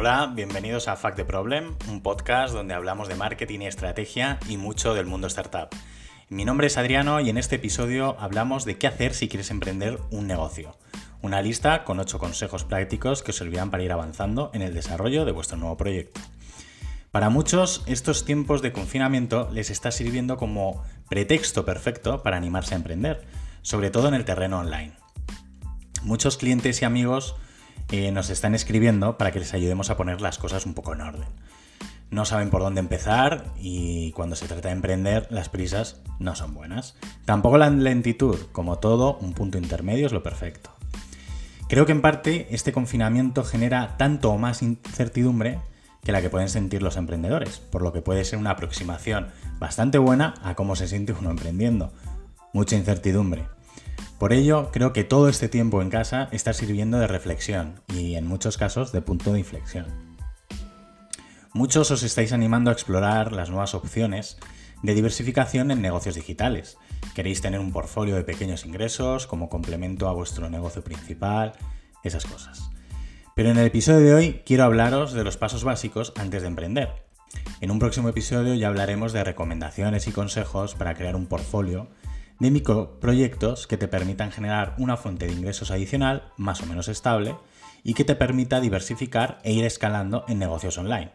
Hola, bienvenidos a Fact the Problem, un podcast donde hablamos de marketing y estrategia y mucho del mundo startup. Mi nombre es Adriano y en este episodio hablamos de qué hacer si quieres emprender un negocio. Una lista con 8 consejos prácticos que os servirán para ir avanzando en el desarrollo de vuestro nuevo proyecto. Para muchos, estos tiempos de confinamiento les está sirviendo como pretexto perfecto para animarse a emprender, sobre todo en el terreno online. Muchos clientes y amigos eh, nos están escribiendo para que les ayudemos a poner las cosas un poco en orden. No saben por dónde empezar y cuando se trata de emprender las prisas no son buenas. Tampoco la lentitud, como todo, un punto intermedio es lo perfecto. Creo que en parte este confinamiento genera tanto o más incertidumbre que la que pueden sentir los emprendedores, por lo que puede ser una aproximación bastante buena a cómo se siente uno emprendiendo. Mucha incertidumbre. Por ello, creo que todo este tiempo en casa está sirviendo de reflexión y en muchos casos de punto de inflexión. Muchos os estáis animando a explorar las nuevas opciones de diversificación en negocios digitales. Queréis tener un portfolio de pequeños ingresos como complemento a vuestro negocio principal, esas cosas. Pero en el episodio de hoy quiero hablaros de los pasos básicos antes de emprender. En un próximo episodio ya hablaremos de recomendaciones y consejos para crear un portfolio de microproyectos que te permitan generar una fuente de ingresos adicional más o menos estable y que te permita diversificar e ir escalando en negocios online.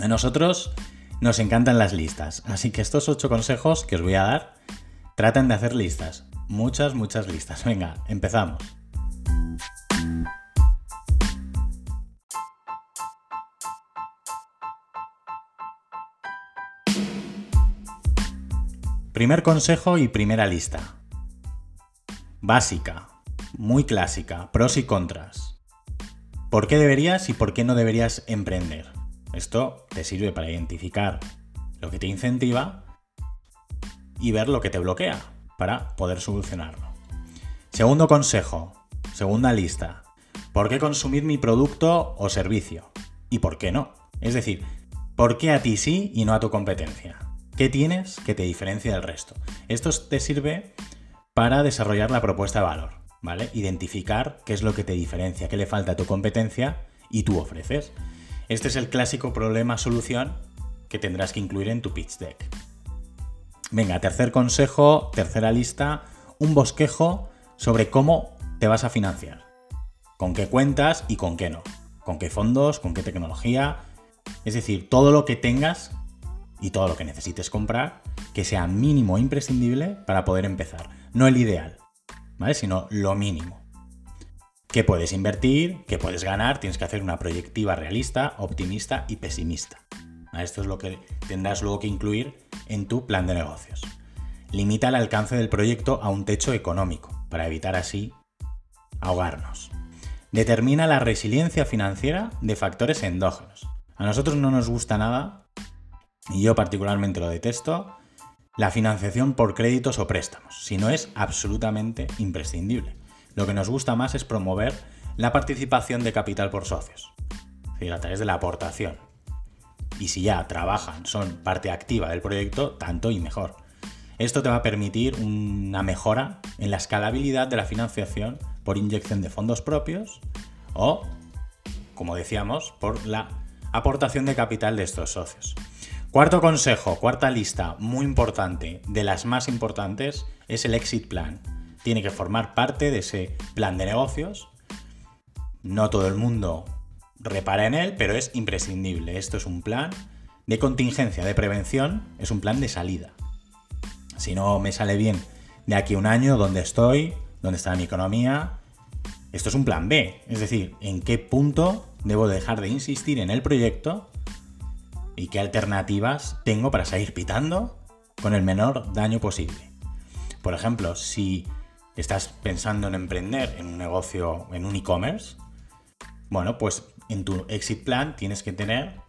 A nosotros nos encantan las listas, así que estos 8 consejos que os voy a dar, traten de hacer listas, muchas, muchas listas. Venga, empezamos. Primer consejo y primera lista. Básica, muy clásica, pros y contras. ¿Por qué deberías y por qué no deberías emprender? Esto te sirve para identificar lo que te incentiva y ver lo que te bloquea para poder solucionarlo. Segundo consejo, segunda lista. ¿Por qué consumir mi producto o servicio? ¿Y por qué no? Es decir, ¿por qué a ti sí y no a tu competencia? ¿Qué tienes que te diferencia del resto? Esto te sirve para desarrollar la propuesta de valor, ¿vale? Identificar qué es lo que te diferencia, qué le falta a tu competencia y tú ofreces. Este es el clásico problema-solución que tendrás que incluir en tu pitch deck. Venga, tercer consejo, tercera lista, un bosquejo sobre cómo te vas a financiar. Con qué cuentas y con qué no. Con qué fondos, con qué tecnología. Es decir, todo lo que tengas y todo lo que necesites comprar que sea mínimo imprescindible para poder empezar. No el ideal, ¿vale? Sino lo mínimo. ¿Qué puedes invertir? ¿Qué puedes ganar? Tienes que hacer una proyectiva realista, optimista y pesimista. Esto es lo que tendrás luego que incluir en tu plan de negocios. Limita el alcance del proyecto a un techo económico, para evitar así ahogarnos. Determina la resiliencia financiera de factores endógenos. A nosotros no nos gusta nada y yo particularmente lo detesto, la financiación por créditos o préstamos, si no es absolutamente imprescindible. Lo que nos gusta más es promover la participación de capital por socios, es decir, a través de la aportación. Y si ya trabajan, son parte activa del proyecto, tanto y mejor. Esto te va a permitir una mejora en la escalabilidad de la financiación por inyección de fondos propios o, como decíamos, por la aportación de capital de estos socios. Cuarto consejo, cuarta lista, muy importante, de las más importantes, es el exit plan. Tiene que formar parte de ese plan de negocios. No todo el mundo repara en él, pero es imprescindible. Esto es un plan de contingencia, de prevención, es un plan de salida. Si no me sale bien de aquí un año, dónde estoy, dónde está mi economía, esto es un plan B. Es decir, en qué punto debo dejar de insistir en el proyecto y qué alternativas tengo para seguir pitando con el menor daño posible. Por ejemplo, si estás pensando en emprender en un negocio, en un e-commerce, bueno, pues en tu exit plan tienes que tener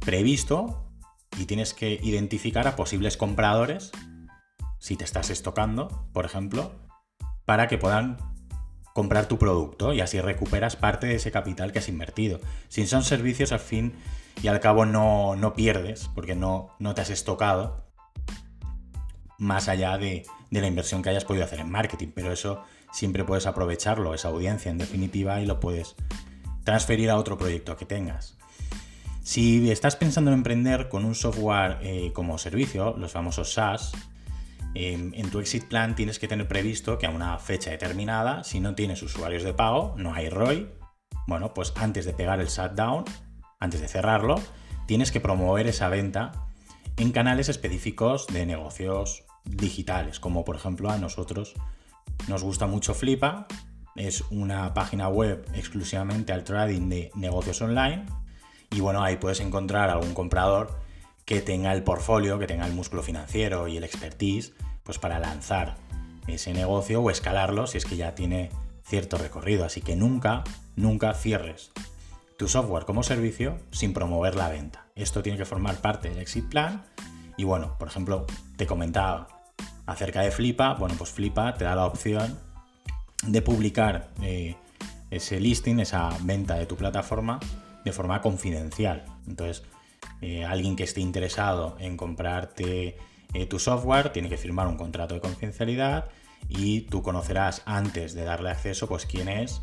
previsto y tienes que identificar a posibles compradores, si te estás estocando, por ejemplo, para que puedan comprar tu producto y así recuperas parte de ese capital que has invertido. Si son servicios, al fin y al cabo no, pierdes, porque no, no te has estocado, más allá de, de la inversión que hayas podido hacer en marketing, pero eso siempre puedes aprovecharlo, esa audiencia en definitiva, y lo puedes transferir a otro proyecto que tengas. Si estás pensando en emprender con un software eh, como servicio, los famosos SaaS, en tu exit plan tienes que tener previsto que a una fecha determinada, si no tienes usuarios de pago, no hay ROI, bueno, pues antes de pegar el shutdown, antes de cerrarlo, tienes que promover esa venta en canales específicos de negocios digitales, como por ejemplo a nosotros nos gusta mucho Flipa, es una página web exclusivamente al trading de negocios online y bueno, ahí puedes encontrar algún comprador que tenga el portfolio, que tenga el músculo financiero y el expertise, pues para lanzar ese negocio o escalarlo si es que ya tiene cierto recorrido. Así que nunca, nunca cierres tu software como servicio sin promover la venta. Esto tiene que formar parte del exit plan. Y bueno, por ejemplo, te comentaba acerca de Flipa. Bueno, pues Flipa te da la opción de publicar eh, ese listing, esa venta de tu plataforma de forma confidencial. Entonces, eh, alguien que esté interesado en comprarte eh, tu software tiene que firmar un contrato de confidencialidad y tú conocerás antes de darle acceso pues quién es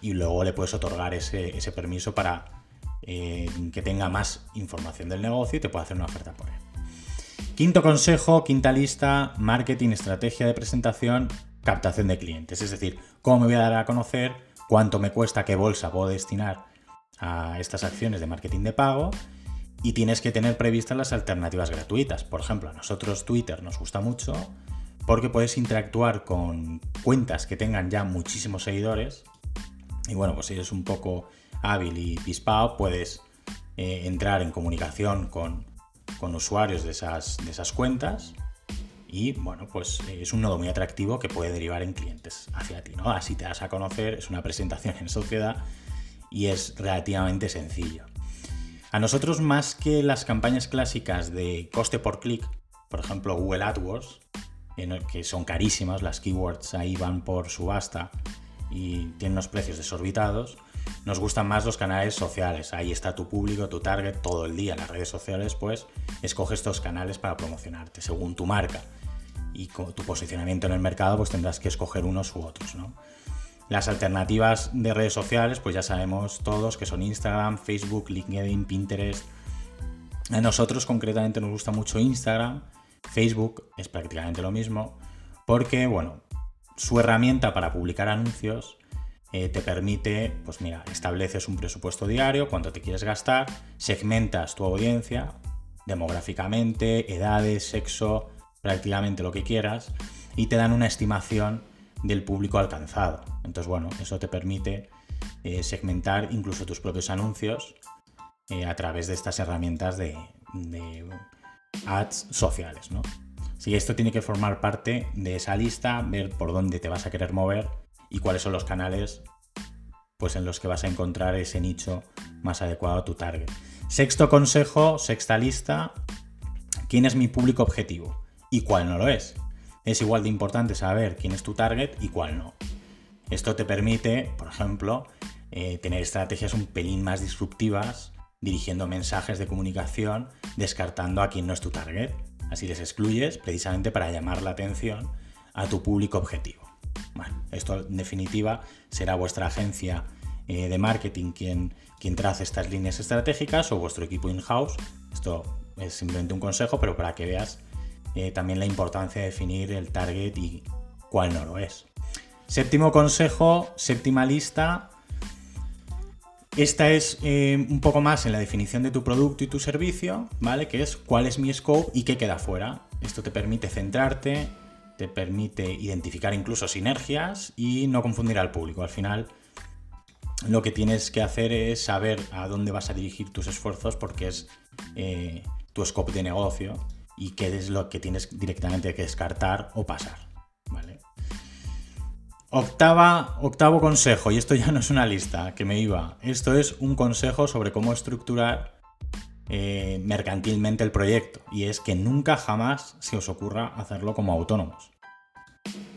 y luego le puedes otorgar ese, ese permiso para que tenga más información del negocio y te pueda hacer una oferta por él. Quinto consejo, quinta lista, marketing, estrategia de presentación captación de clientes. Es decir, cómo me voy a dar a conocer, cuánto me cuesta, qué bolsa puedo destinar estas acciones de marketing de pago y tienes que tener previstas las alternativas gratuitas. Por ejemplo, a nosotros Twitter nos gusta mucho porque puedes interactuar con cuentas que tengan ya muchísimos seguidores y bueno, pues si eres un poco hábil y pispado, puedes eh, entrar en comunicación con, con usuarios de esas, de esas cuentas y bueno, pues es un nodo muy atractivo que puede derivar en clientes hacia ti, ¿no? Así te das a conocer, es una presentación en sociedad y es relativamente sencillo. A nosotros más que las campañas clásicas de coste por clic, por ejemplo Google AdWords, que son carísimas, las keywords ahí van por subasta y tienen unos precios desorbitados, nos gustan más los canales sociales. Ahí está tu público, tu target todo el día las redes sociales, pues escoge estos canales para promocionarte según tu marca y tu posicionamiento en el mercado, pues tendrás que escoger unos u otros, ¿no? Las alternativas de redes sociales, pues ya sabemos todos que son Instagram, Facebook, LinkedIn, Pinterest. A nosotros concretamente nos gusta mucho Instagram, Facebook es prácticamente lo mismo, porque, bueno, su herramienta para publicar anuncios eh, te permite, pues mira, estableces un presupuesto diario, cuánto te quieres gastar, segmentas tu audiencia demográficamente, edades, sexo, prácticamente lo que quieras y te dan una estimación del público alcanzado. Entonces, bueno, eso te permite eh, segmentar incluso tus propios anuncios eh, a través de estas herramientas de, ads sociales, ¿no? Así que esto tiene que formar parte de esa lista, ver por dónde te vas a querer mover y cuáles son los canales pues, en los que vas a encontrar ese nicho más adecuado a tu target. Sexto consejo, sexta lista, ¿quién es mi público objetivo? y cuál no lo es. Es igual de importante saber quién es tu target y cuál no. Esto te permite, por ejemplo, eh, tener estrategias un pelín más disruptivas, dirigiendo mensajes de comunicación, descartando a quien no es tu target. Así les excluyes precisamente para llamar la atención a tu público objetivo. Esto en definitiva será vuestra agencia eh, de marketing quien, quien trace estas líneas estratégicas o vuestro equipo in-house. Esto es simplemente un consejo, pero para que veas eh, también la importancia de definir el target y cuál no lo es. Séptimo consejo, séptima lista. Esta es eh, un poco más en la definición de tu producto y tu servicio, ¿vale? Que es cuál es mi scope y qué queda fuera. Esto te permite centrarte, te permite identificar incluso sinergias y no confundir al público. Al final, lo que tienes que hacer es saber a dónde vas a dirigir tus esfuerzos porque es eh, tu scope de negocio y qué es lo que tienes directamente que descartar o pasar. ¿vale? Octava, octavo consejo, y esto ya no es una lista que me iba, esto es un consejo sobre cómo estructurar eh, mercantilmente el proyecto, y es que nunca jamás se os ocurra hacerlo como autónomos.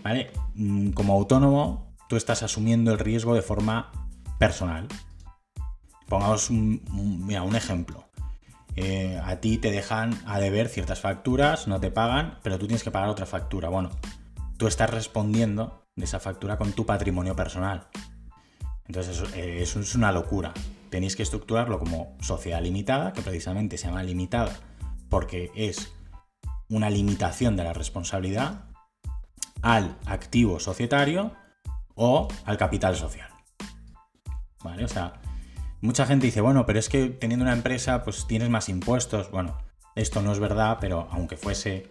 ¿Vale? Mm, como autónomo, tú estás asumiendo el riesgo de forma personal. Pongamos un, un ejemplo. Eh, a ti te dejan a deber ciertas facturas, no te pagan, pero tú tienes que pagar otra factura. Bueno, tú estás respondiendo de esa factura con tu patrimonio personal. Entonces eh, eso, es una locura. Tenéis que estructurarlo como sociedad limitada, que precisamente se llama limitada porque es una limitación de la responsabilidad al activo societario o al capital social. ¿Vale? O sea, mucha gente dice, bueno, pero es que teniendo una empresa pues tienes más impuestos. Bueno, esto no es verdad, pero aunque fuese,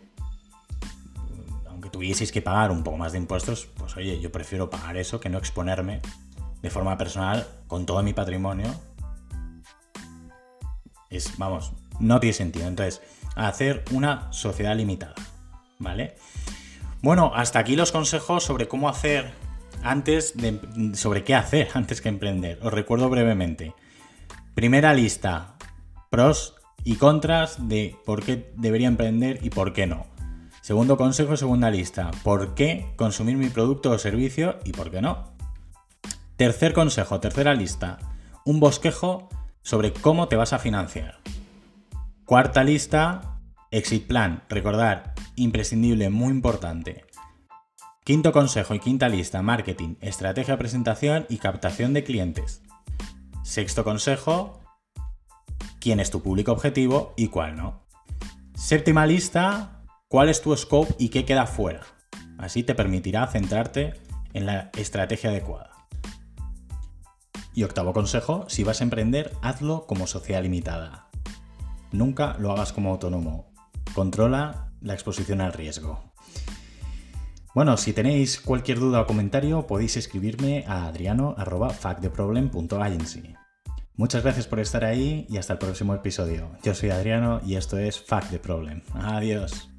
aunque tuvieseis que pagar un poco más de impuestos, pues oye, yo prefiero pagar eso que no exponerme de forma personal con todo mi patrimonio. Es, vamos, no tiene sentido. Entonces, hacer una sociedad limitada. ¿Vale? Bueno, hasta aquí los consejos sobre cómo hacer antes de. sobre qué hacer antes que emprender. Os recuerdo brevemente. Primera lista: pros y contras de por qué debería emprender y por qué no. Segundo consejo, segunda lista: por qué consumir mi producto o servicio y por qué no. Tercer consejo, tercera lista: un bosquejo sobre cómo te vas a financiar. Cuarta lista, exit plan. Recordar, imprescindible, muy importante. Quinto consejo y quinta lista, marketing, estrategia, presentación y captación de clientes. Sexto consejo, quién es tu público objetivo y cuál no. Séptima lista, cuál es tu scope y qué queda fuera. Así te permitirá centrarte en la estrategia adecuada. Y octavo consejo, si vas a emprender, hazlo como sociedad limitada. Nunca lo hagas como autónomo. Controla la exposición al riesgo. Bueno, si tenéis cualquier duda o comentario, podéis escribirme a adriano.facttheproblem.agency. Muchas gracias por estar ahí y hasta el próximo episodio. Yo soy Adriano y esto es Fact the Problem. Adiós.